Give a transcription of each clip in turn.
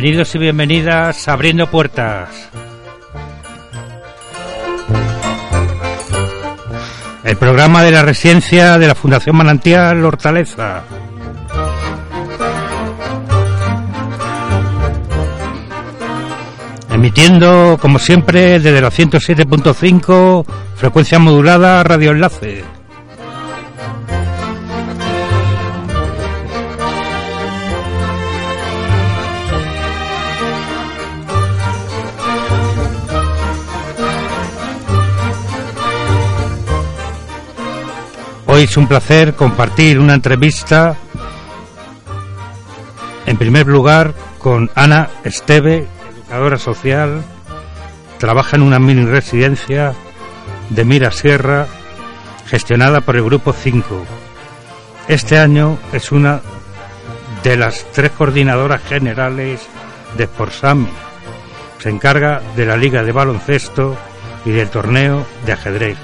Bienvenidos y bienvenidas a Abriendo Puertas. El programa de la residencia de la Fundación Manantial Hortaleza. Emitiendo, como siempre, desde la 107.5, frecuencia modulada, Radio Enlace. Es un placer compartir una entrevista, en primer lugar, con Ana Esteve, educadora social, trabaja en una mini residencia de Mira Sierra, gestionada por el Grupo 5. Este año es una de las tres coordinadoras generales de Sportsami. Se encarga de la Liga de Baloncesto y del torneo de ajedrez.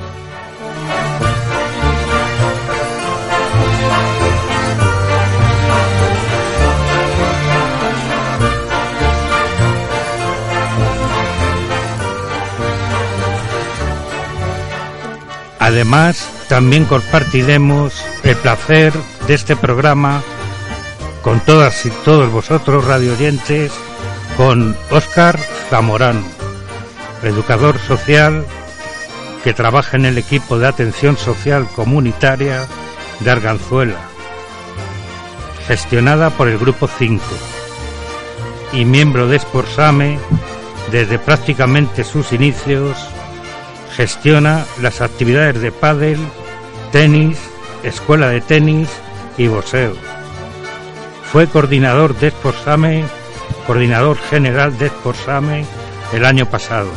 Además, también compartiremos el placer de este programa con todas y todos vosotros, radio oyentes, con Óscar Zamorano, educador social que trabaja en el equipo de atención social comunitaria de Arganzuela, gestionada por el Grupo 5 y miembro de Sporsame desde prácticamente sus inicios Gestiona las actividades de pádel, tenis, escuela de tenis y boxeo. Fue coordinador de Sportsame, coordinador general de Sportsame el año pasado.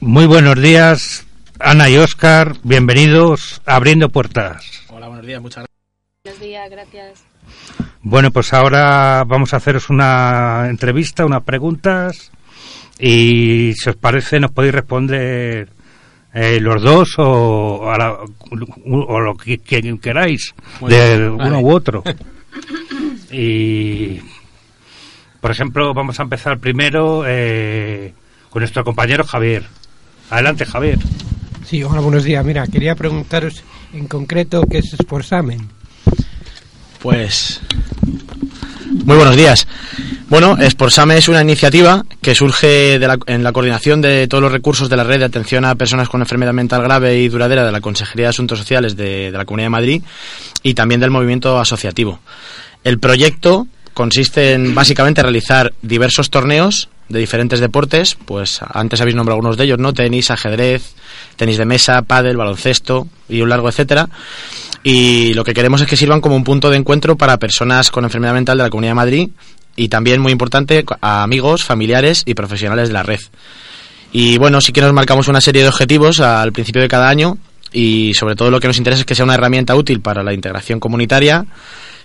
Muy buenos días, Ana y Oscar, bienvenidos a Abriendo Puertas. Hola, buenos días, muchas gracias. Buenos días, gracias. Bueno, pues ahora vamos a haceros una entrevista, unas preguntas y si os parece nos podéis responder eh, los dos o, o lo que, queráis, de uno u otro. y, por ejemplo, vamos a empezar primero eh, con nuestro compañero Javier. Adelante, Javier. Sí, hola, buenos días. Mira, quería preguntaros en concreto qué es Sportsamen. Pues muy buenos días. Bueno, Sportsame es una iniciativa que surge en la coordinación de todos los recursos de la red de atención a personas con enfermedad mental grave y duradera de la Consejería de Asuntos Sociales de, de la Comunidad de Madrid y también del movimiento asociativo. El proyecto consiste en básicamente realizar diversos torneos de diferentes deportes, pues antes habéis nombrado algunos de ellos, ¿no? Tenis, ajedrez, tenis de mesa, pádel, baloncesto y un largo etcétera. Y lo que queremos es que sirvan como un punto de encuentro para personas con enfermedad mental de la Comunidad de Madrid y también muy importante a amigos, familiares y profesionales de la red. Y bueno, sí que nos marcamos una serie de objetivos al principio de cada año y sobre todo lo que nos interesa es que sea una herramienta útil para la integración comunitaria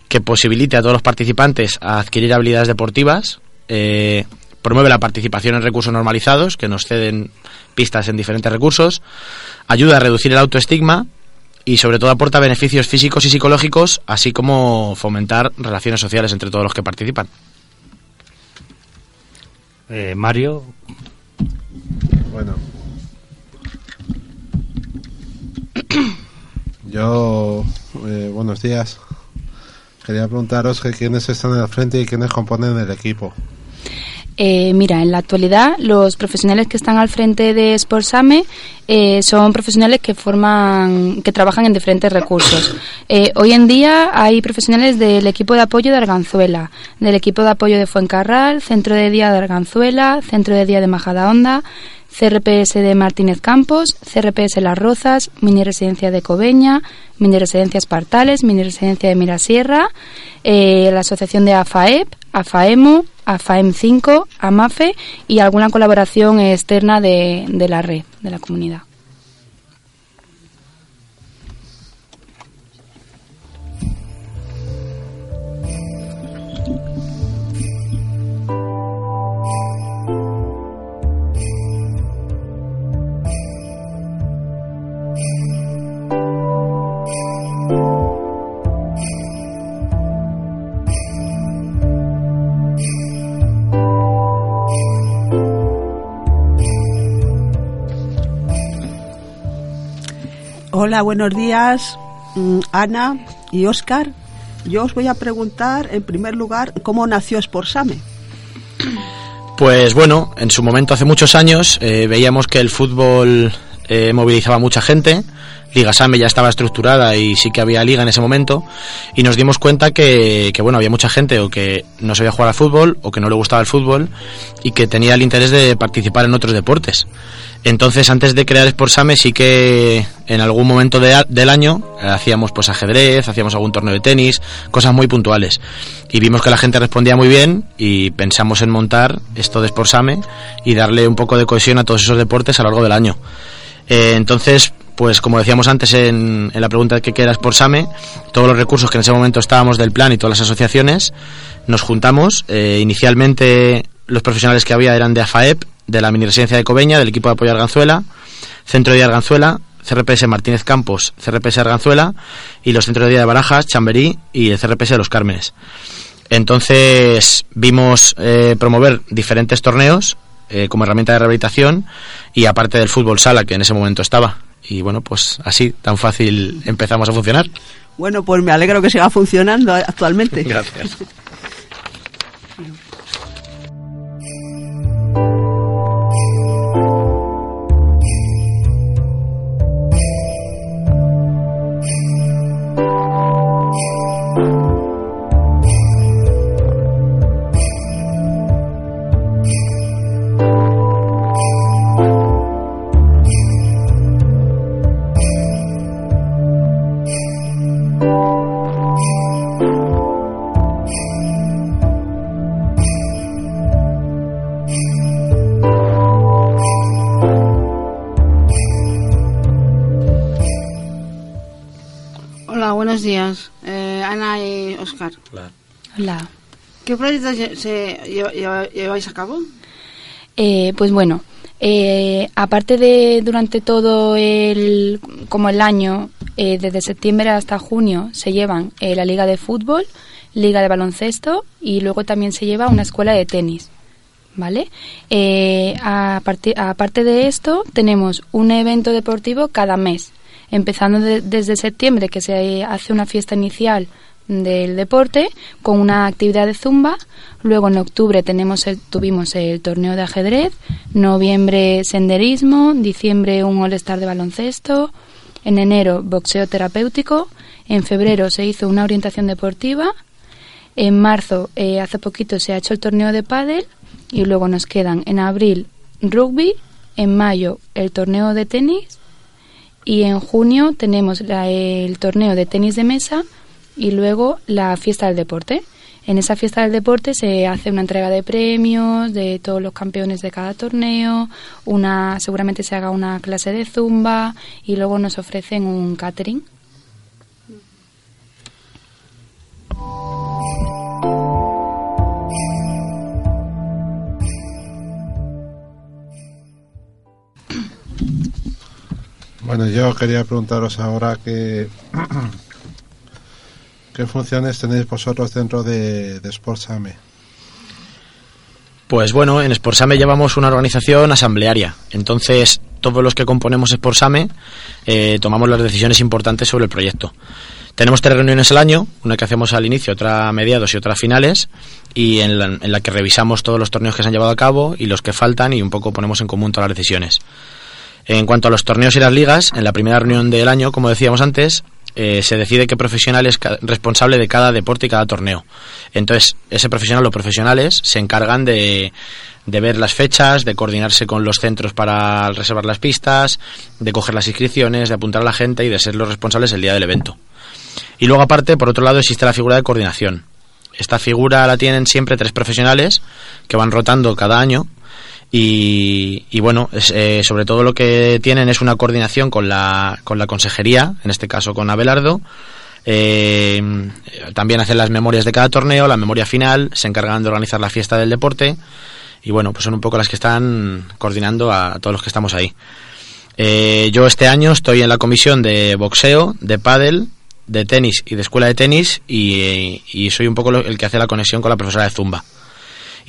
que posibilite a todos los participantes a adquirir habilidades deportivas, eh, promueve la participación en recursos normalizados, que nos ceden pistas en diferentes recursos, ayuda a reducir el autoestigma y sobre todo aporta beneficios físicos y psicológicos, así como fomentar relaciones sociales entre todos los que participan. Eh, Mario. Bueno. Yo, eh, buenos días. Quería preguntaros que quiénes están en el frente y quiénes componen el equipo. Eh, mira, en la actualidad los profesionales que están al frente de Sportsame eh, son profesionales que forman, que trabajan en diferentes recursos. Eh, hoy en día hay profesionales del equipo de apoyo de Arganzuela, del equipo de apoyo de Fuencarral, Centro de Día de Arganzuela, Centro de Día de Majadahonda, CRPS de Martínez Campos, CRPS Las Rozas, Mini Residencia de Cobeña, Mini Residencia Espartales, Mini Residencia de Mirasierra, eh, la Asociación de AFAEP, AFAEMO, AFAEM5, AMAFE y alguna colaboración externa de, de la red, de la comunidad. Hola, buenos días, mm, Ana y Oscar. Yo os voy a preguntar, en primer lugar, cómo nació Sportsame. Pues bueno, en su momento, hace muchos años, eh, veíamos que el fútbol eh, movilizaba mucha gente. Liga Same ya estaba estructurada y sí que había liga en ese momento. Y nos dimos cuenta que, que, bueno había mucha gente o que no sabía jugar al fútbol o que no le gustaba el fútbol y que tenía el interés de participar en otros deportes. Entonces antes de crear Sportsame sí que en algún momento de, del año hacíamos pues ajedrez hacíamos algún torneo de tenis cosas muy puntuales. Y vimos que la gente respondía muy bien y pensamos en montar esto de Sportsame y darle un poco de cohesión a todos esos deportes a lo largo del año eh, entonces, pues como decíamos antes en, la pregunta de qué era Sportsame, todos los recursos que en ese momento estábamos del plan y todas las asociaciones, nos juntamos. Eh, inicialmente los profesionales que había eran de AFAEP, de la mini residencia de Cobeña, del equipo de apoyo Arganzuela, Centro de Arganzuela, CRPS Martínez Campos, CRPS Arganzuela y los centros de día de Barajas, Chamberí y el CRPS de Los Cármenes. Entonces vimos eh, promover diferentes torneos eh, como herramienta de rehabilitación y aparte del fútbol sala que en ese momento estaba. Y bueno, pues así, tan fácil empezamos a funcionar. Bueno, pues me alegro que siga funcionando actualmente. Gracias. ¿Qué proyectos se lle- lle- lleváis a cabo? Eh, pues bueno, eh, aparte de durante todo el, como el año, eh, desde septiembre hasta junio, se llevan eh, la liga de fútbol, liga de baloncesto y luego también se lleva una escuela de tenis. ¿Vale? Eh, a parti- aparte de esto, tenemos un evento deportivo cada mes, empezando de- desde septiembre, que se hace una fiesta inicial del deporte con una actividad de zumba. Luego en octubre tenemos el- tuvimos el torneo de ajedrez, noviembre senderismo, diciembre un all-star de baloncesto, en enero boxeo terapéutico, en febrero se hizo una orientación deportiva, en marzo eh, hace poquito se ha hecho el torneo de pádel y luego nos quedan en abril rugby, en mayo el torneo de tenis y en junio tenemos la- el torneo de tenis de mesa y luego la fiesta del deporte. En esa fiesta del deporte se hace una entrega de premios de todos los campeones de cada torneo, una seguramente se haga una clase de zumba y luego nos ofrecen un catering. Bueno, yo quería preguntaros ahora qué, qué funciones tenéis vosotros dentro de, de Sportsame. Pues bueno, en Sportsame llevamos una organización asamblearia. Entonces, todos los que componemos Sportsame eh, tomamos las decisiones importantes sobre el proyecto. Tenemos tres reuniones al año, una que hacemos al inicio, otra a mediados y otra a finales, y en la, en la que revisamos todos los torneos que se han llevado a cabo y los que faltan y un poco ponemos en común todas las decisiones. En cuanto a los torneos y las ligas, en la primera reunión del año, como decíamos antes, eh, se decide qué profesional es responsable de cada deporte y cada torneo. Entonces, ese profesional o profesionales se encargan de, de ver las fechas, de coordinarse con los centros para reservar las pistas, de coger las inscripciones, de apuntar a la gente y de ser los responsables el día del evento. Y luego, aparte, por otro lado, existe la figura de coordinación. Esta figura la tienen siempre tres profesionales que van rotando cada año y, y bueno, eh, sobre todo lo que tienen es una coordinación con la, con la consejería, en este caso con Abelardo. Eh, también hacen las memorias de cada torneo, la memoria final, se encargan de organizar la fiesta del deporte y bueno, pues son un poco las que están coordinando a, todos los que estamos ahí. Eh, yo este año estoy en la comisión de boxeo, de pádel, de tenis y de escuela de tenis y, y soy un poco el que hace la conexión con la profesora de zumba.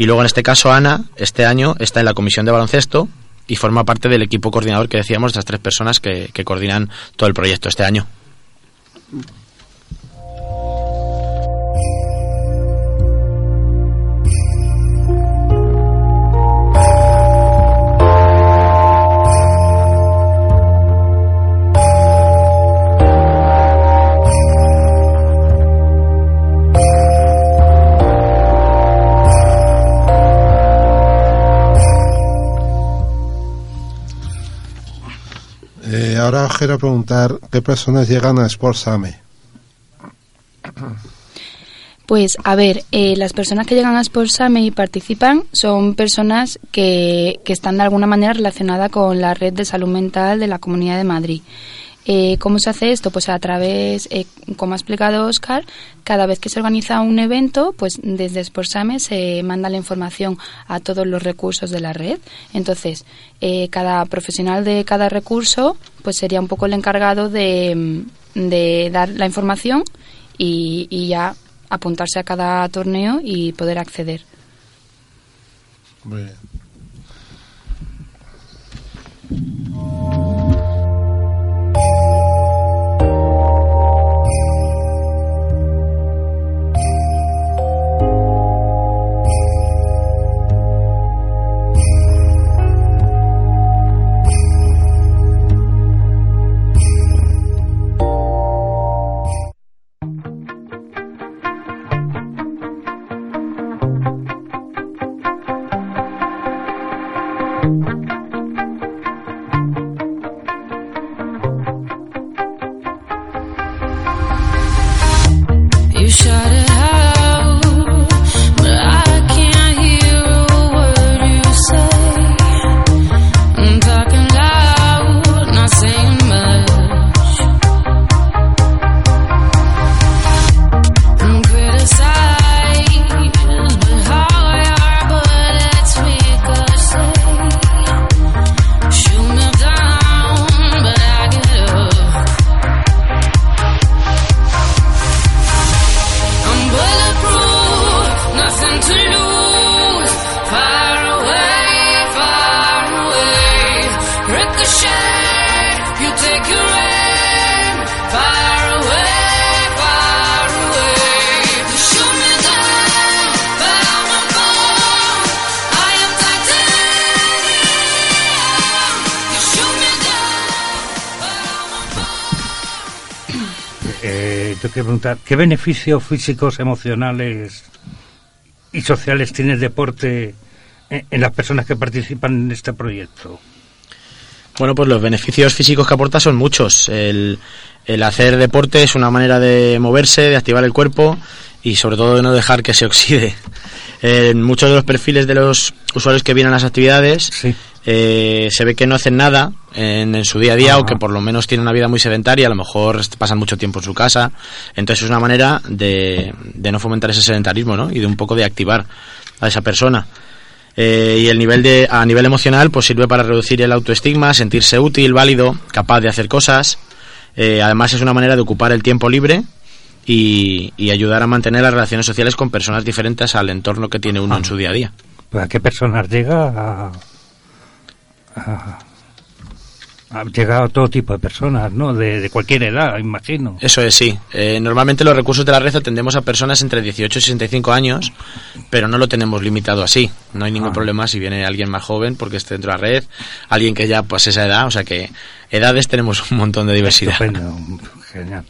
Y luego en este caso Ana, este año, está en la comisión de baloncesto y forma parte del equipo coordinador que decíamos, de estas tres personas que, que coordinan todo el proyecto este año. Ahora quiero preguntar qué personas llegan a Sportsame. Pues a ver, eh, las personas que llegan a Sportsame y participan son personas que, que están de alguna manera relacionadas con la red de salud mental de la Comunidad de Madrid. Eh, ¿Cómo se hace esto? Pues a través, eh, como ha explicado Oscar, cada vez que se organiza un evento, pues desde Sportsame se manda la información a todos los recursos de la red. Entonces, eh, cada profesional de cada recurso, pues sería un poco el encargado de, dar la información y, y ya apuntarse a cada torneo y poder acceder. Muy bien. Preguntar, ¿qué beneficios físicos, emocionales y sociales tiene el deporte en, en las personas que participan en este proyecto? Bueno, pues los beneficios físicos que aporta son muchos. El, el hacer deporte es una manera de moverse, de activar el cuerpo y sobre todo de no dejar que se oxide. En muchos de los perfiles de los usuarios que vienen a las actividades Sí. Eh, se ve que no hacen nada en, en su día a día o que por lo menos tienen una vida muy sedentaria, a lo mejor pasan mucho tiempo en su casa. Entonces es una manera de, de no fomentar ese sedentarismo ¿no? y de un poco de activar a esa persona. Eh, y el nivel de, a nivel emocional pues sirve para reducir el autoestigma, sentirse útil, válido, capaz de hacer cosas. Eh, además es una manera de ocupar el tiempo libre y, y ayudar a mantener las relaciones sociales con personas diferentes al entorno que tiene uno en su día a día. ¿A qué personas llega? A, a- a- llega a todo tipo de personas, ¿no? De, de cualquier edad, imagino. Eso es, sí. Eh, normalmente los recursos de la red atendemos a personas entre 18 y 65 años, pero no lo tenemos limitado así. No hay ningún Ah. problema si viene alguien más joven porque esté dentro de la red, alguien que ya pues esa edad, o sea que edades tenemos un montón de diversidad. Estupendo, genial.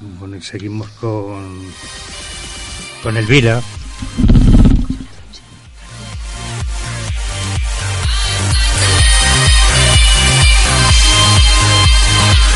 Bueno, y seguimos con, con Elvira.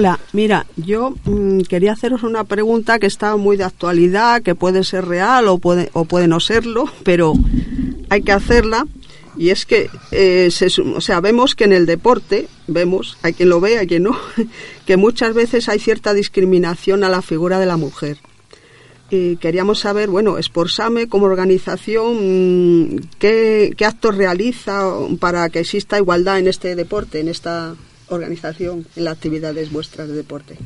Hola, mira, yo mm, quería haceros una pregunta que está muy de actualidad, que puede ser real o puede, o puede no serlo, pero hay que hacerla. Y es que, eh, o sea, vemos que en el deporte, vemos, hay quien lo ve, hay quien no, que muchas veces hay cierta discriminación a la figura de la mujer. Y queríamos saber, bueno, Sportsame como organización, mm, ¿qué, qué actos realiza para que exista igualdad en este deporte, en esta organización, en las actividades vuestras de deporte?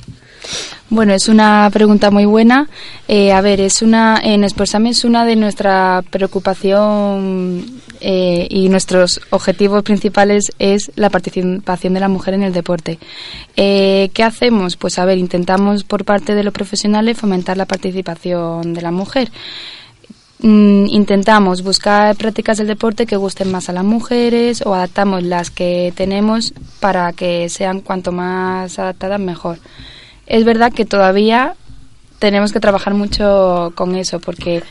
Bueno, es una pregunta muy buena. Eh, a ver, es una en Sportsame es una de nuestra preocupación eh, y nuestros objetivos principales es la participación de la mujer en el deporte. Eh, ¿Qué hacemos? Pues a ver, intentamos por parte de los profesionales fomentar la participación de la mujer. Mm, intentamos buscar prácticas del deporte que gusten más a las mujeres o adaptamos las que tenemos para que sean cuanto más adaptadas mejor. Es verdad que todavía tenemos que trabajar mucho con eso porque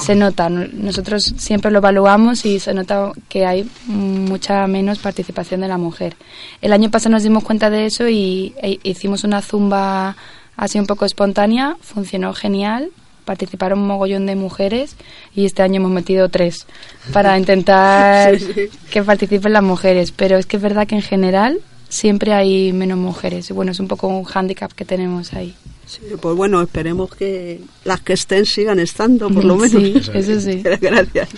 se nota, no- nosotros siempre lo evaluamos y se nota que hay mucha menos participación de la mujer. El año pasado nos dimos cuenta de eso y e hicimos una zumba así un poco espontánea, funcionó genial, participaron un mogollón de mujeres y este año hemos metido tres para intentar Sí, sí. que participen las mujeres, pero es que es verdad que en general siempre hay menos mujeres y bueno, es un poco un hándicap que tenemos ahí. Sí, pues bueno, esperemos que las que estén sigan estando, por lo menos. Sí, eso sí. Gracias.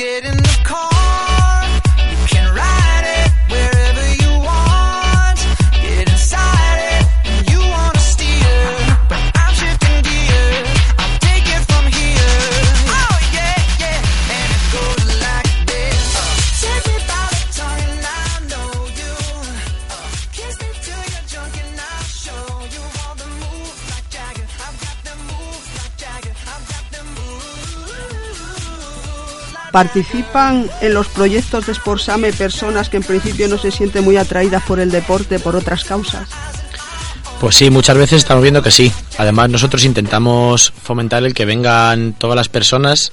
Get ¿Participan en los proyectos de Sportsame personas que en principio no se sienten muy atraídas por el deporte, por otras causas? Pues sí, muchas veces estamos viendo que sí. Además, nosotros intentamos fomentar el que vengan todas las personas,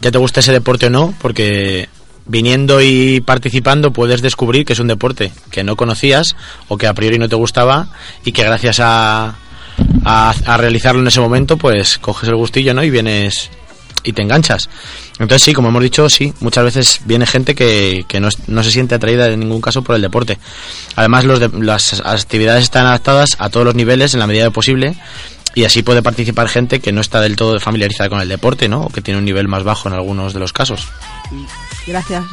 ya te guste ese deporte o no, porque viniendo y participando puedes descubrir que es un deporte que no conocías o que a priori no te gustaba y que gracias a, a, a realizarlo en ese momento, pues coges el gustillo, ¿no? Y vienes y te enganchas. Entonces sí, como hemos dicho, sí, muchas veces viene gente que, que no, no se siente atraída en ningún caso por el deporte. Además, las actividades están adaptadas a todos los niveles en la medida de posible y así puede participar gente que no está del todo familiarizada con el deporte, ¿no? O que tiene un nivel más bajo en algunos de los casos. Gracias.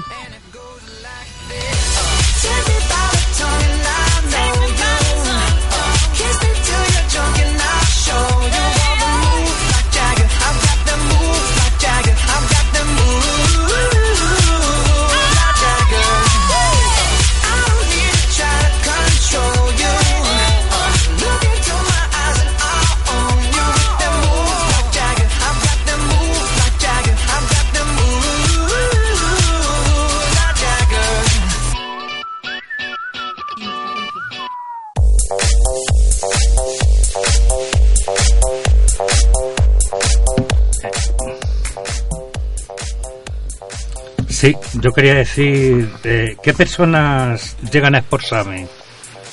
Sí, yo quería decir, eh, ¿qué personas llegan a Sportsame?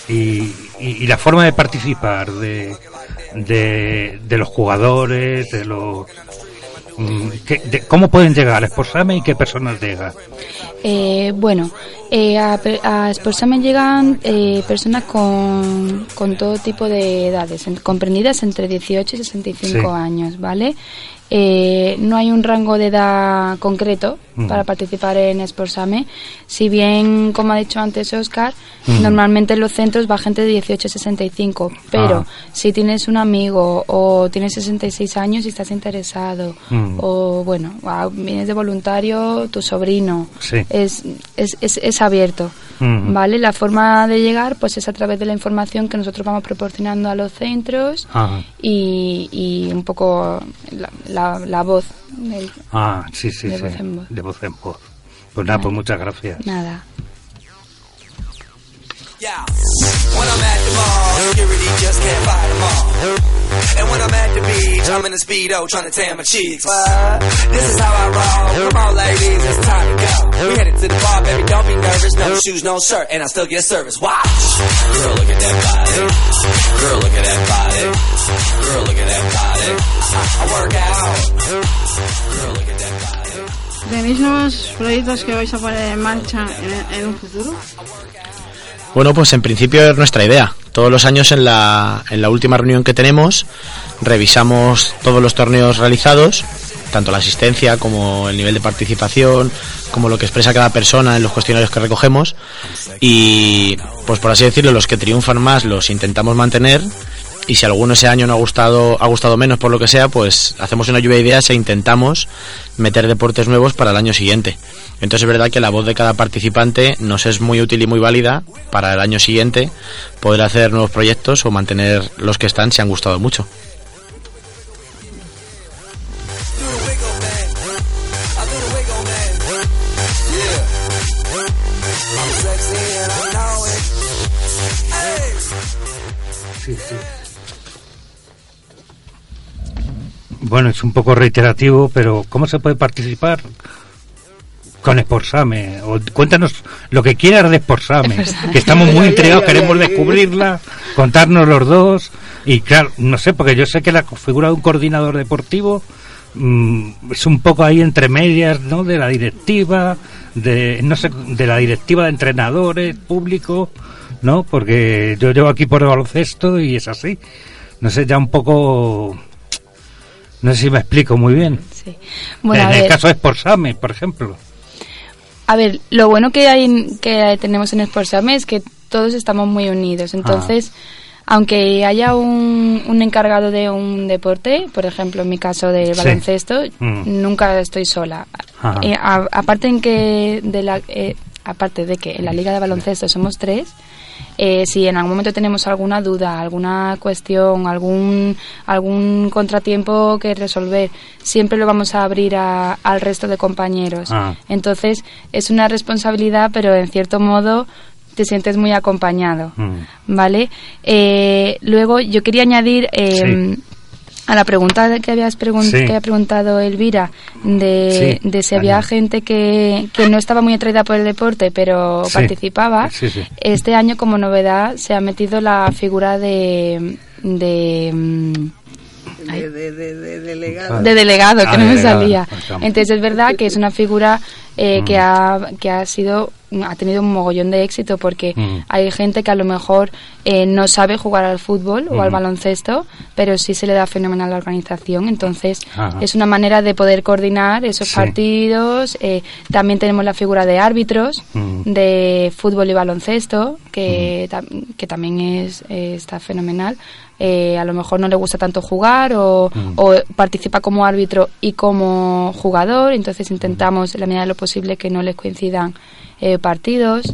Y, la forma de participar de, de, los jugadores, de los... mm, ¿qué- de- ¿Cómo pueden llegar a Sportsame y qué personas llegan? Eh, bueno, eh, a, a Sportsame llegan eh, personas con, con todo tipo de edades, en- comprendidas entre 18 y 65 Sí. años, ¿vale? Eh, no hay un rango de edad concreto Mm. para participar en Sportsame. Si bien, como ha dicho antes Oscar, Mm. normalmente en los centros va gente de 18 a 65, pero Ah. si tienes un amigo o tienes 66 años y estás interesado, Mm. o bueno, vienes de voluntario, tu sobrino, Sí. es, es, es, es abierto. ¿vale? La forma de llegar pues es a través de la información que nosotros vamos proporcionando a los centros Ah, y, y un poco la, la, la voz. del- ah, sí, sí, De sí. voz en voz. De voz en voz. Pues nada, pues muchas gracias. Nada. Yeah. When I'm at the mall, security just can't fight them all. And when I'm at the beach, I'm in a speedo trying to tan my cheeks. What? This is how I roll. Come on, ladies, it's time to go. We headed to the bar, baby, don't be nervous. No shoes, no shirt, and I still get service. Watch. Girl, look at that body. Girl, look at that body. Girl, look at that body. I, I work out. Girl, look at that body. ¿Tenéis nuevos proyectos que vais a poner en marcha en, en un futuro? Bueno, pues en principio es nuestra idea. Todos los años en la, en la última reunión que tenemos revisamos todos los torneos realizados, tanto la asistencia como el nivel de participación, como lo que expresa cada persona en los cuestionarios que recogemos. Y pues por así decirlo los que triunfan más los intentamos mantener. Y si alguno ese año no ha gustado ha gustado menos por lo que sea pues hacemos una lluvia de ideas e intentamos meter deportes nuevos para el año siguiente. Entonces es verdad que la voz de cada participante nos es muy útil y muy válida para el año siguiente poder hacer nuevos proyectos o mantener los que están si han gustado mucho Sí, sí. Bueno, es un poco reiterativo, pero ¿cómo se puede participar? Con Esporsame. O cuéntanos lo que quieras de Esporsame. Que estamos muy intrigados, queremos descubrirla, contarnos los dos. Y claro, no sé, porque yo sé que la figura de un coordinador deportivo mm, es un poco ahí entre medias, ¿no? De la directiva, de, no sé, de la directiva de entrenadores, público, ¿no? Porque yo llevo aquí por el baloncesto y es así. No sé, ya un poco. No sé si me explico muy bien. Sí. Bueno, en a el ver, caso de Sportsame, por ejemplo. a ver, lo bueno que hay que tenemos en Sportsame es que todos estamos muy unidos. Entonces, aunque haya un, un encargado de un deporte, por ejemplo, en mi caso del Sí. baloncesto, Mm. nunca estoy sola. Ajá. Eh, a- aparte en que de la eh, aparte de que en la liga de baloncesto somos tres, eh, si en algún momento tenemos alguna duda, alguna cuestión, algún algún contratiempo que resolver, siempre lo vamos a abrir a- al resto de compañeros. Ah. Entonces es una responsabilidad, pero en cierto modo te sientes muy acompañado, Mm. ¿vale? Eh, luego yo quería añadir eh, a la pregunta que habías pregun- Sí. que había preguntado Elvira de, Sí, de si había gente que, que no estaba muy atraída por el deporte pero Sí. participaba. Sí, sí. Este año como novedad se ha metido la figura de de, mm, De, de, de, de delegado. de delegado, que Ah, no me delegado, salía. Entonces es verdad que es una figura eh, que, Mm. ha, que ha sido ha tenido un mogollón de éxito porque Mm. hay gente que a lo mejor eh, no sabe jugar al fútbol o al Mm. baloncesto, pero sí se le da fenomenal la organización. Entonces Ajá. es una manera de poder coordinar esos Sí. partidos. Eh, también tenemos la figura de árbitros Mm. de fútbol y baloncesto, que, que también es, eh, está fenomenal. Eh, a lo mejor no le gusta tanto jugar o, Mm. o participa como árbitro y como jugador, entonces intentamos en la medida de lo posible que no les coincidan eh, partidos.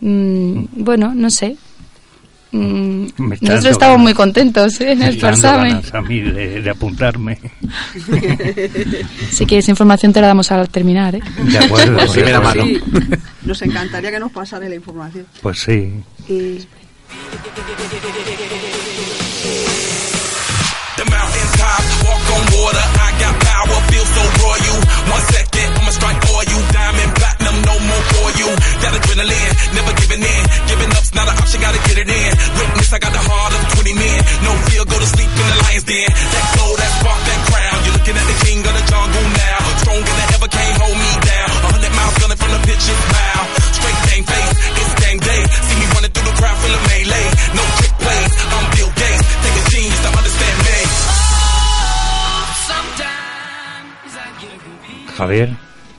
Mm, bueno, no sé. Mm, nosotros dando estamos muy contentos ¿eh? en el ganas a mí de, de apuntarme. Si quieres información te la damos al terminar. ¿eh? De acuerdo. De primera mano. Sí, nos encantaría que nos pasara la información. Pues sí. Y The mountain top, walk on water. I got power, feel so royal. One second, I'ma strike for you. Diamond platinum, no more for you. Got adrenaline, never giving in. Giving up's not an option, gotta get it in. Witness, I got the heart of 20 men. No fear, go to sleep in the lion's den. That glow, that spark, that crown. You're looking at the king of the jungle now. Stronger than ever, can't hold me down. A hundred miles gunning from the pitch's bow. Straight game face, it's game day. See me running through the crowd, feel a Javier.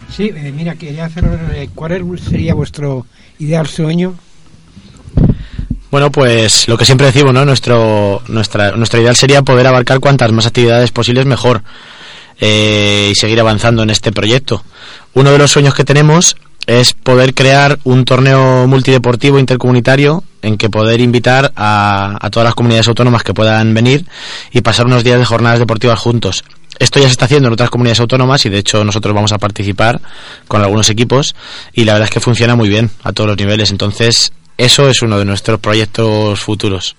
Sí, eh, mira, quería hacer. eh, ¿Cuál es- sería vuestro ideal sueño? Bueno, pues lo que siempre decimos, ¿no? Nuestro, nuestra, nuestro ideal sería poder abarcar cuantas más actividades posibles mejor eh, y seguir avanzando en este proyecto. Uno de los sueños que tenemos es poder crear un torneo multideportivo intercomunitario en que poder invitar a, a todas las comunidades autónomas que puedan venir y pasar unos días de jornadas deportivas juntos. Esto ya se está haciendo en otras comunidades autónomas y de hecho nosotros vamos a participar con algunos equipos y la verdad es que funciona muy bien a todos los niveles. Entonces, eso es uno de nuestros proyectos futuros.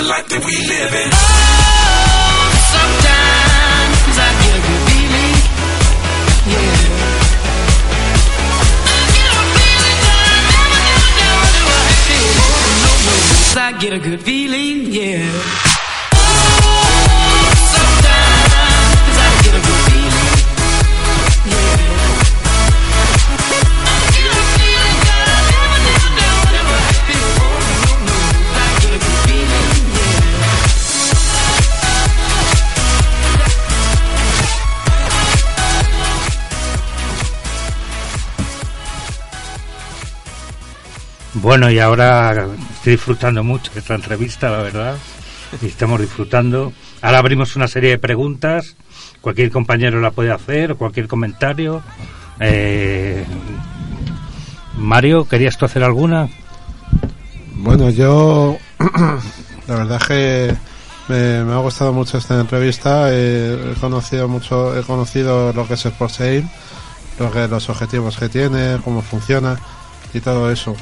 The life that we live in. Oh, sometimes I get a feeling. Yeah. I get a good feeling Bueno, y ahora estoy disfrutando mucho esta entrevista, la verdad. Y estamos disfrutando. Ahora abrimos una serie de preguntas. Cualquier compañero la puede hacer, cualquier comentario. Eh, Mario, ¿querías tú hacer alguna? Bueno, yo la verdad que me, ha gustado mucho esta entrevista. he conocido mucho, he conocido lo que es Sportsail, lo que los objetivos que tiene, cómo funciona y todo eso.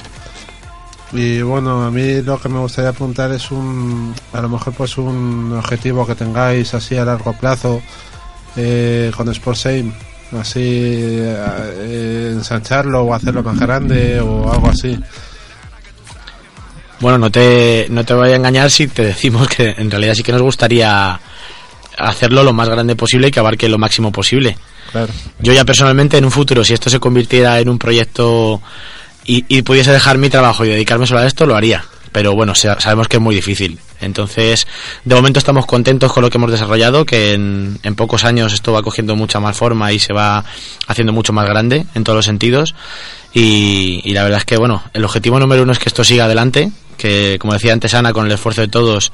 Y bueno, a mí lo que me gustaría apuntar es un, a lo mejor pues un objetivo que tengáis así a largo plazo eh, con Sportsail, así eh, ensancharlo o hacerlo más grande o algo así. Bueno, no te, no te voy a engañar si te decimos que en realidad sí que nos gustaría hacerlo lo más grande posible y que abarque lo máximo posible. Claro. Yo ya personalmente en un futuro, si esto se convirtiera en un proyecto y, pudiese dejar mi trabajo y dedicarme solo a esto, lo haría. Pero bueno, sa- sabemos que es muy difícil. Entonces, de momento estamos contentos con lo que hemos desarrollado, que en, en pocos años esto va cogiendo mucha más forma y se va haciendo mucho más grande en todos los sentidos. Y, y la verdad es que, bueno, el objetivo número uno es que esto siga adelante, que como decía antes Ana, con el esfuerzo de todos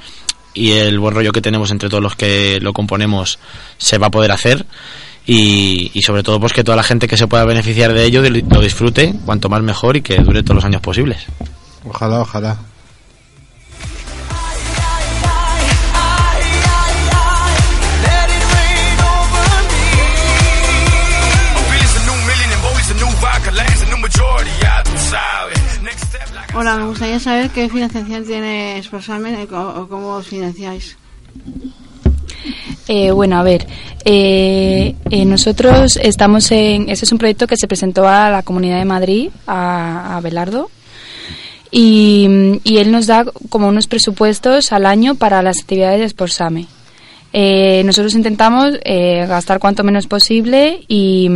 y el buen rollo que tenemos entre todos los que lo componemos, se va a poder hacer. Y, y sobre todo pues que toda la gente que se pueda beneficiar de ello lo disfrute cuanto más mejor y que dure todos los años posibles. Ojalá, ojalá. Hola, me gustaría saber qué financiación tiene co- o cómo os financiáis. Eh, bueno, a ver, eh, eh, nosotros estamos en. Ese es un proyecto que se presentó a la Comunidad de Madrid, a, Belardo, y, y él nos da como unos presupuestos al año para las actividades de Sportsame. Eh, nosotros intentamos eh, gastar cuanto menos posible y,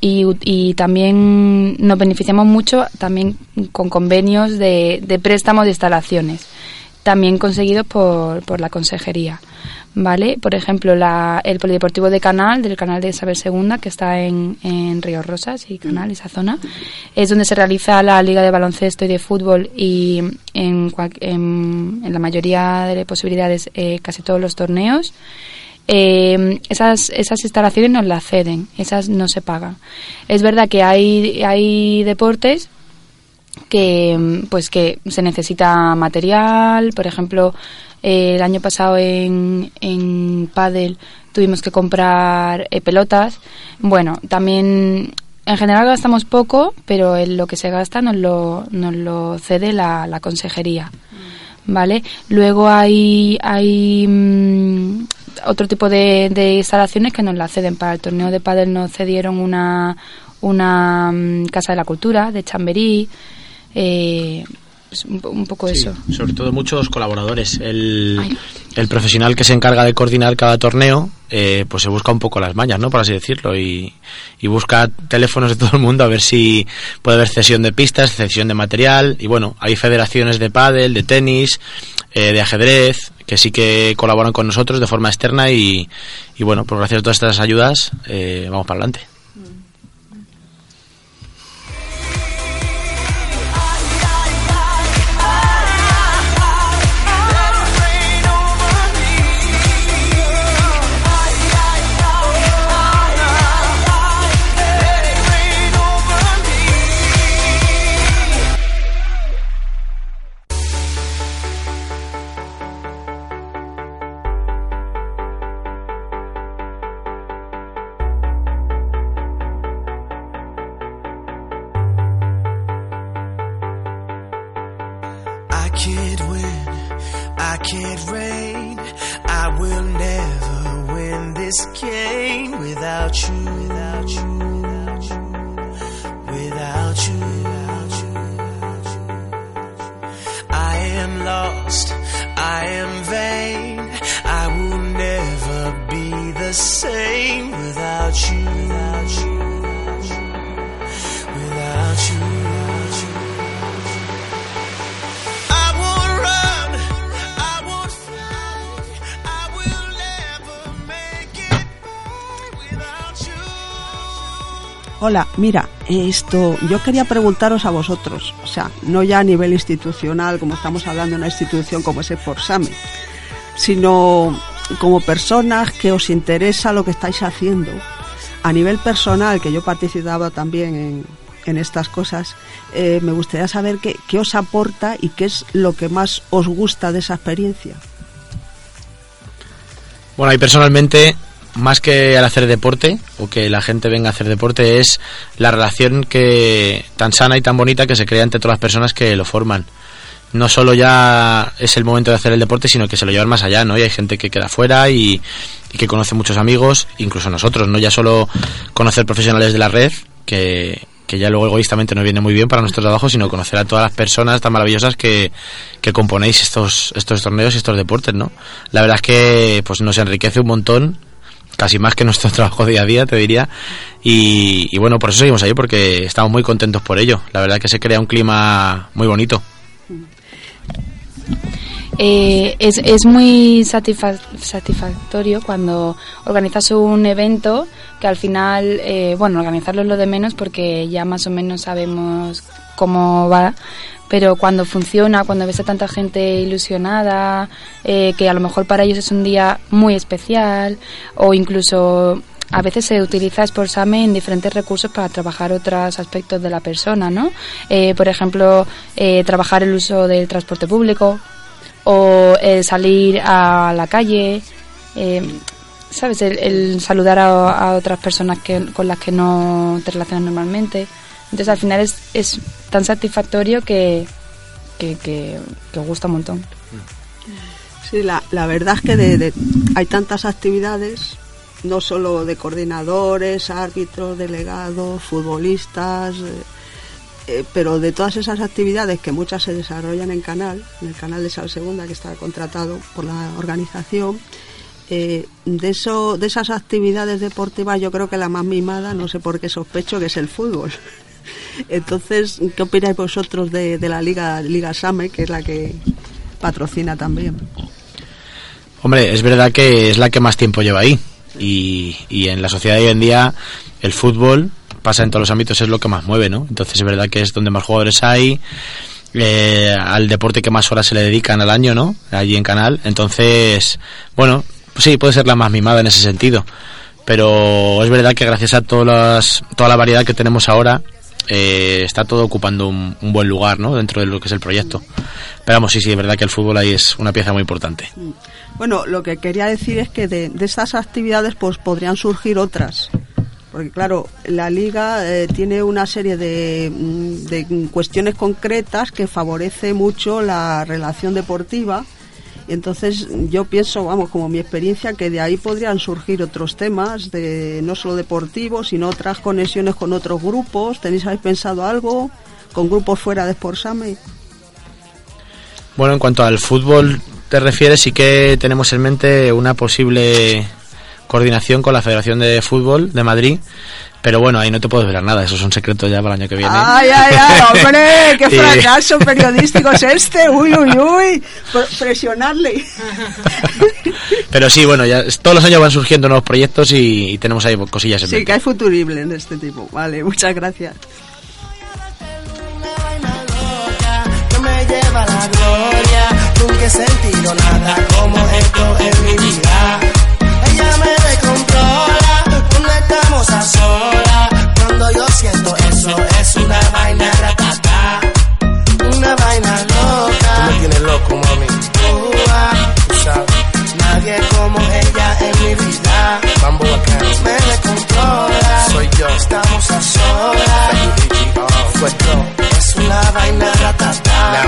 y, y también nos beneficiamos mucho también con convenios de, de préstamos de instalaciones, también conseguidos por, por la consejería. ¿Vale? Por ejemplo, la, el Polideportivo de Canal, del canal de Isabel II, que está en, en Río Rosas y Canal, esa zona, es donde se realiza la Liga de Baloncesto y de Fútbol y en, en, en la mayoría de posibilidades eh, casi todos los torneos. Eh, esas, esas instalaciones nos las ceden, esas no se pagan. Es verdad que hay, hay deportes que pues que se necesita material. Por ejemplo eh, el año pasado en en pádel tuvimos que comprar eh, pelotas. Bueno también en general gastamos poco pero en lo que se gasta nos lo nos lo cede la, la consejería vale luego hay hay mm, otro tipo de, de instalaciones que nos la ceden. Para el torneo de pádel nos cedieron una una mm, casa de la cultura de Chamberí eh, pues un, po- un poco Sí, eso Sobre todo muchos colaboradores. El, el profesional que se encarga de coordinar cada torneo, eh, pues se busca un poco las mañas, ¿no? Por así decirlo, y, y busca teléfonos de todo el mundo a ver si puede haber cesión de pistas, cesión de material, y bueno, hay federaciones de pádel, de tenis, eh, de ajedrez, que sí que colaboran con nosotros de forma externa y, y bueno, pues gracias a todas estas ayudas eh, vamos para adelante. Can't reign, I will never win this game without you, Hola, mira, esto, yo quería preguntaros a vosotros, o sea, no ya a nivel institucional, como estamos hablando de una institución como ese Forsame, sino como personas que os interesa lo que estáis haciendo. A nivel personal, que yo participaba también en, estas cosas, eh, me gustaría saber qué, qué os aporta y qué es lo que más os gusta de esa experiencia. Bueno, y personalmente, más que al hacer deporte o que la gente venga a hacer deporte, es la relación que tan sana y tan bonita que se crea entre todas las personas que lo forman. No solo ya es el momento de hacer el deporte, sino que se lo llevan más allá, ¿no? Y hay gente que queda fuera y, y que conoce muchos amigos, incluso nosotros, no ya solo conocer profesionales de la red, que, que ya luego egoístamente no viene muy bien para nuestro trabajo, sino conocer a todas las personas tan maravillosas que, que componéis estos, estos torneos y estos deportes, ¿no? La verdad es que pues nos enriquece un montón, casi más que nuestro trabajo día a día, te diría, y, y bueno, por eso seguimos ahí, porque estamos muy contentos por ello. La verdad que se crea un clima muy bonito. Eh, es, es muy satisfa- satisfactorio cuando organizas un evento que al final, eh, bueno, organizarlo es lo de menos porque ya más o menos sabemos cómo va, pero cuando funciona, cuando ves a tanta gente ilusionada, eh, que a lo mejor para ellos es un día muy especial o incluso a veces se utiliza Sportsame en diferentes recursos para trabajar otros aspectos de la persona, ¿no? Eh, por ejemplo, eh, trabajar el uso del transporte público o el salir a la calle, eh, ¿sabes? El, el saludar a, a otras personas que, con las que no te relacionas normalmente. Entonces al final es, es tan satisfactorio que, que, gusta un montón. Sí, la, la verdad es que de- hay tantas actividades, no solo de coordinadores, árbitros, delegados, futbolistas, eh, eh, pero de todas esas actividades que muchas se desarrollan en canal, en el canal de Sal Segunda que está contratado por la organización, eh, de eso, de esas actividades deportivas yo creo que la más mimada, no sé por qué sospecho que es el fútbol. Entonces, ¿qué opináis vosotros de, la liga Liga Same, que es la que patrocina también? Hombre, es verdad que es la que más tiempo lleva ahí. Y, y en la sociedad de hoy en día, el fútbol pasa en todos los ámbitos, es lo que más mueve, ¿no? Entonces es verdad que es donde más jugadores hay, eh, al deporte que más horas se le dedican al año, ¿no? Allí en Canal. Entonces, bueno, pues sí, puede ser la más mimada en ese sentido. Pero es verdad que gracias a todas las- toda la variedad que tenemos ahora, eh, está todo ocupando un, un buen lugar, ¿no? Dentro de lo que es el proyecto. Pero vamos, sí, sí, es verdad que el fútbol ahí es una pieza muy importante. Bueno, lo que quería decir es que de, de estas actividades pues podrían surgir otras. Porque claro, la liga eh, tiene una serie de, mm, de cuestiones concretas que favorece mucho la relación deportiva. Entonces yo pienso, vamos, como mi experiencia, que de ahí podrían surgir otros temas, de no solo deportivos, sino otras conexiones con otros grupos. ¿Tenéis habéis pensado algo con grupos fuera de Sportsame? Bueno, en cuanto al fútbol te refieres, sí que tenemos en mente una posible coordinación con la Federación de Fútbol de Madrid Pero bueno, ahí no te puedo desvelar nada, eso es un secreto ya para el año que viene. Ay, ay, ay, hombre, qué fracaso periodístico es este. Uy, uy, uy. Pre- Presionarle. Pero sí, bueno, ya todos los años van surgiendo nuevos proyectos y, y tenemos ahí cosillas en Sí, mente. que hay futurible en este tipo. Vale, muchas gracias. que me lleva a la gloria. Nunca he sentido nada como esto en mi vida. Ella me descontrola cuando estamos a solas. Cuando yo siento eso, es una vaina ratata. Una vaina loca. Me tienes loco, mami. tú sabes. Nadie como ella en mi vida. Mambo. Me descontrola. Soy yo. Estamos a solas. Es una vaina ratata.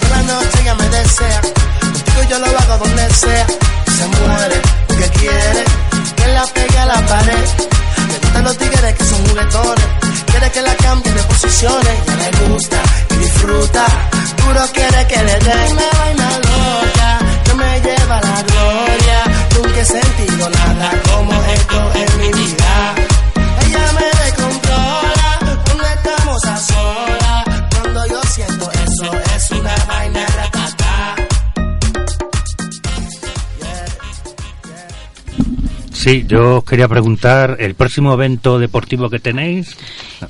Toda la noche ella me desea. Contigo yo lo hago donde sea. Se muere porque quiere la pegue a la pared. Le gustan los tigres que son juguetones. Quiere que la cambie de posiciones. Ya le gusta y disfruta. Duro quiere que le dé una vaina loca que me lleva a la gloria. Nunca he sentido nada como esto en mi vida. Sí, yo os quería preguntar, ¿el próximo evento deportivo que tenéis?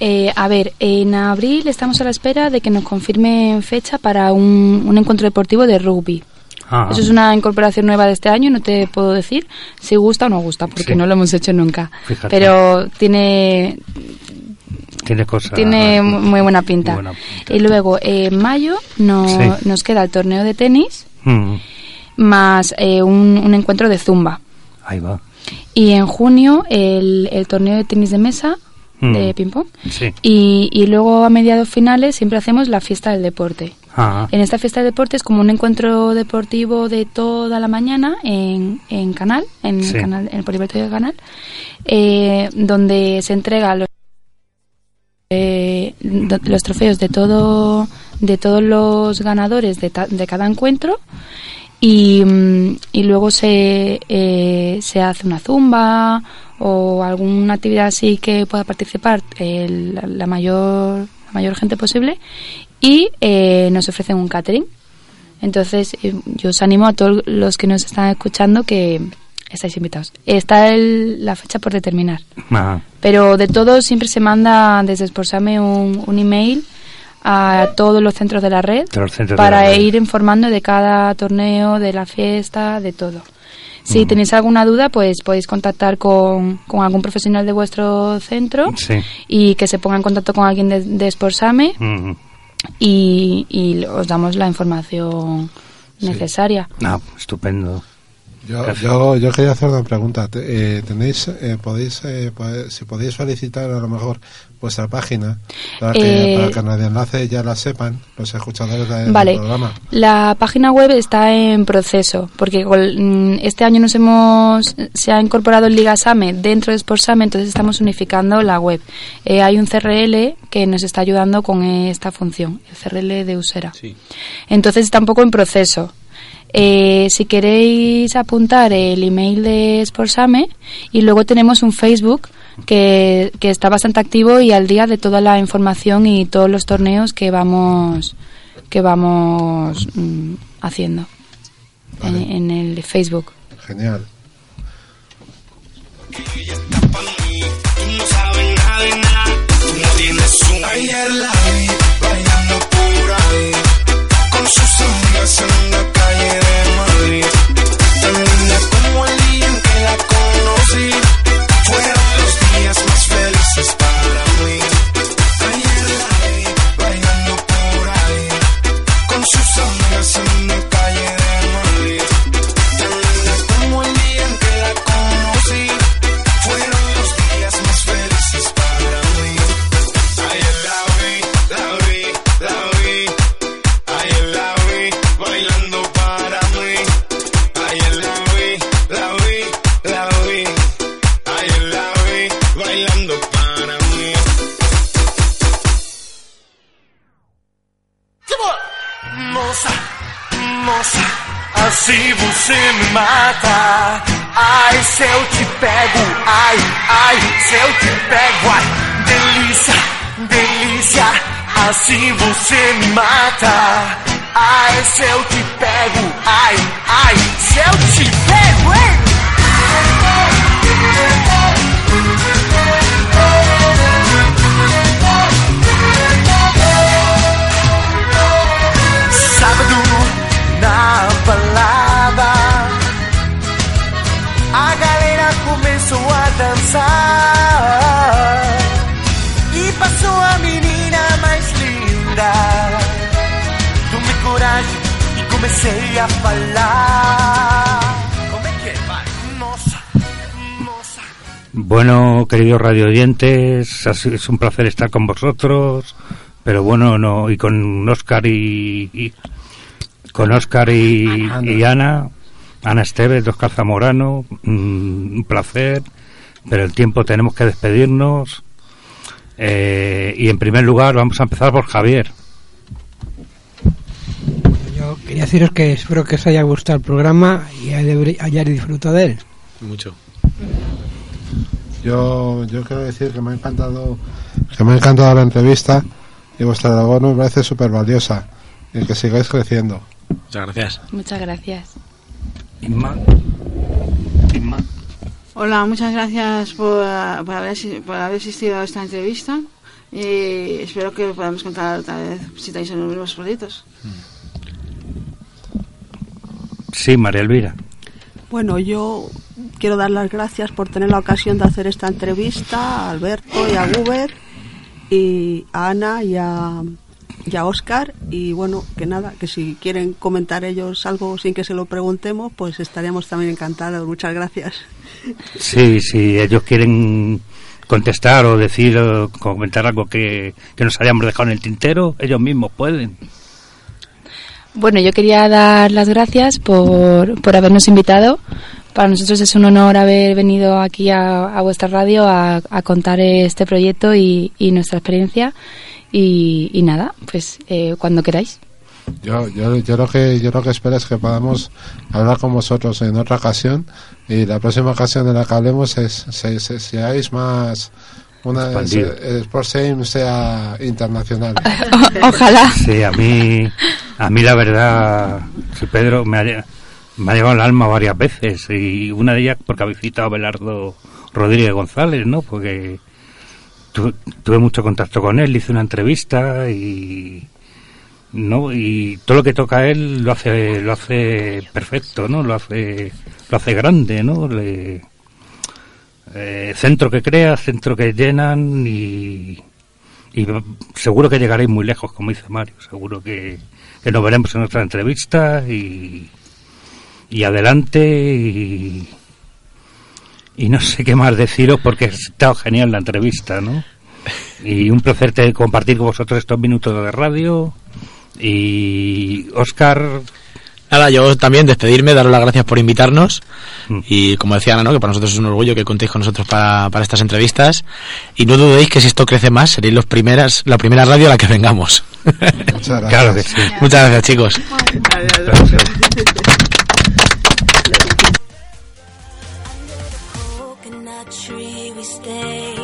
Eh, a ver, en abril estamos a la espera de que nos confirmen fecha para un, un encuentro deportivo de rugby. Ah, Eso es una incorporación nueva de este año, no te puedo decir si gusta o no gusta, porque Sí. no lo hemos hecho nunca. Fíjate. Pero tiene, tiene cosas... tiene mu- muy buena pinta. Muy buena pinta. Y luego, eh, en mayo no- Sí. nos queda el torneo de tenis Mm, más eh, un, un encuentro de zumba. ahí va. Y en junio el, el torneo de tenis de mesa, Mm. de ping-pong. Sí. Y, y luego a mediados finales siempre hacemos la fiesta del deporte. Ah, En esta fiesta de deporte es como un encuentro deportivo de toda la mañana en, en Canal, en, Sí. el canal, en el Polideportivo de Canal, eh, donde se entrega los, eh, los trofeos de todo de todos los ganadores de, ta- de cada encuentro y, mm, y luego se, eh, se hace una zumba o alguna actividad así que pueda participar el- la, mayor la mayor gente posible y eh, nos ofrecen un catering. Entonces eh, yo os animo a todos los que nos están escuchando que estáis invitados. Está el- la fecha por determinar. Ah, pero de todo siempre se manda desde Sportsame un, un email a todos los centros de la red para la red. ir informando de cada torneo, de la fiesta, de todo. Si tenéis alguna duda, pues podéis contactar con, con algún profesional de vuestro centro sí. y que se ponga en contacto con alguien de, de Sportsame Mm, y, y os damos la información necesaria. ah, estupendo. Yo, yo, yo quería hacer una pregunta. Te- eh, tenéis, eh, podéis, eh, si podéis solicitar a lo mejor vuestra página para que, Eh, para que nadie enlace ya la sepan los escuchadores de- Vale. del programa. La página web está en proceso, porque con- mm, este año nos hemos se ha incorporado el Ligasame dentro de Sportsame, entonces estamos unificando la web. Eh, hay un CRL que nos está ayudando con esta función, el CRL de Usera. Entonces está un poco en proceso. Eh, si queréis apuntar el email de Sportsame y luego tenemos un Facebook que, que está bastante activo y al día de toda la información y todos los torneos que vamos que vamos mm, haciendo en, Vale. en el Facebook. Genial. Ayer la vi en la calle de Madrid. Tan linda como el comecei a falar Como é que é? Vai. Nossa, nossa Bueno, queridos radioyentes, ha sido- es un placer estar con vosotros, pero bueno, no y con Oscar y, y- con Oscar y, y Ana, Ana Esteves, Oscar Zamorano, mm, un placer, pero el tiempo tenemos que despedirnos. Eh, y en primer lugar vamos a empezar por Javier. Yo quería deciros que espero que os haya gustado el programa y hayáis disfrutado de él. Mucho. Yo, yo quiero decir que me ha encantado que me ha encantado la entrevista y vuestra labor me parece súper valiosa y que sigáis creciendo. Muchas gracias. Muchas gracias. Hola, muchas gracias por, por haber, por haber asistido a esta entrevista y espero que podamos contar otra vez si estáis en los mismos proyectos. Sí, María Elvira. Bueno, yo quiero dar las gracias por tener la ocasión de hacer esta entrevista a Alberto y a Guber y a Ana y a, y a Oscar y bueno, que nada, que si quieren comentar ellos algo sin que se lo preguntemos, pues estaríamos también encantados. Muchas gracias. Sí, si ellos quieren contestar o decir o comentar algo que, que nos hayamos dejado en el tintero, ellos mismos pueden. Bueno, yo quería dar las gracias por, por habernos invitado. Para nosotros es un honor haber venido aquí a, a vuestra radio a, a contar este proyecto y, y nuestra experiencia. Y, y nada, pues eh, cuando queráis. Yo, yo, yo lo que yo lo que espero es que podamos hablar con vosotros en otra ocasión y la próxima ocasión en la que hablemos es se, se- seáis más una el Sports Aim sea internacional. Ojalá. Sí, a mí, a mí la verdad, sí, Pedro, me ha, me ha llegado al alma varias veces y una de ellas porque habéis citado a Belardo Rodríguez González, ¿no? Porque tu- tuve mucho contacto con él, hice una entrevista y no y todo lo que toca él lo hace lo hace perfecto, ¿no? Lo hace lo hace grande, ¿no? Eh, centro que crea, centro que llenan y y seguro que llegaréis muy lejos, como dice Mario. Seguro que, que nos veremos en otra entrevista y, y adelante. Y, y no sé qué más deciros porque ha estado genial la entrevista, ¿no? Y un placer te- compartir con vosotros estos minutos de radio. Y Oscar, Nada, yo también despedirme, daros las gracias por invitarnos Mm. y como decía Ana, ¿no? que para nosotros es un orgullo que contéis con nosotros para, para estas entrevistas y no dudéis que si esto crece más seréis los primeras, la primera radio a la que vengamos. Muchas gracias. claro que sí. Muchas gracias chicos. coconut tree we stay.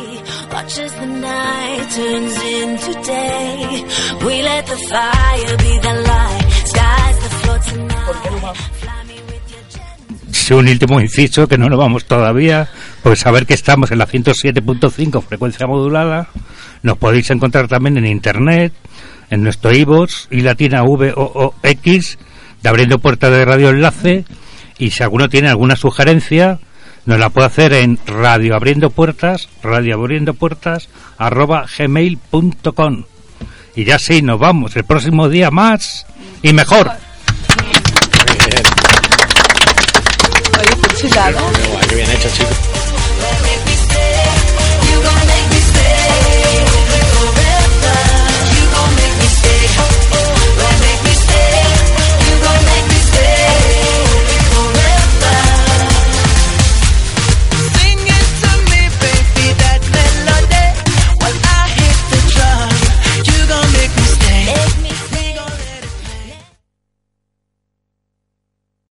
Watch as the night turns into day. We let the fire be the light. Skies the floor tonight. Fly me with your jet. Sí, un último inciso que no nos vamos todavía, pues saber que estamos en la 107.5 frecuencia modulada. Nos podéis encontrar también en internet, en nuestro iVoox y latina V O X de abriendo puertas de radio enlace. Y si alguno tiene alguna sugerencia, nos la puede hacer en radio abriendo puertas, radio abriendo puertas, arroba gmail.com. Y ya sí, nos vamos. El próximo día más y mejor.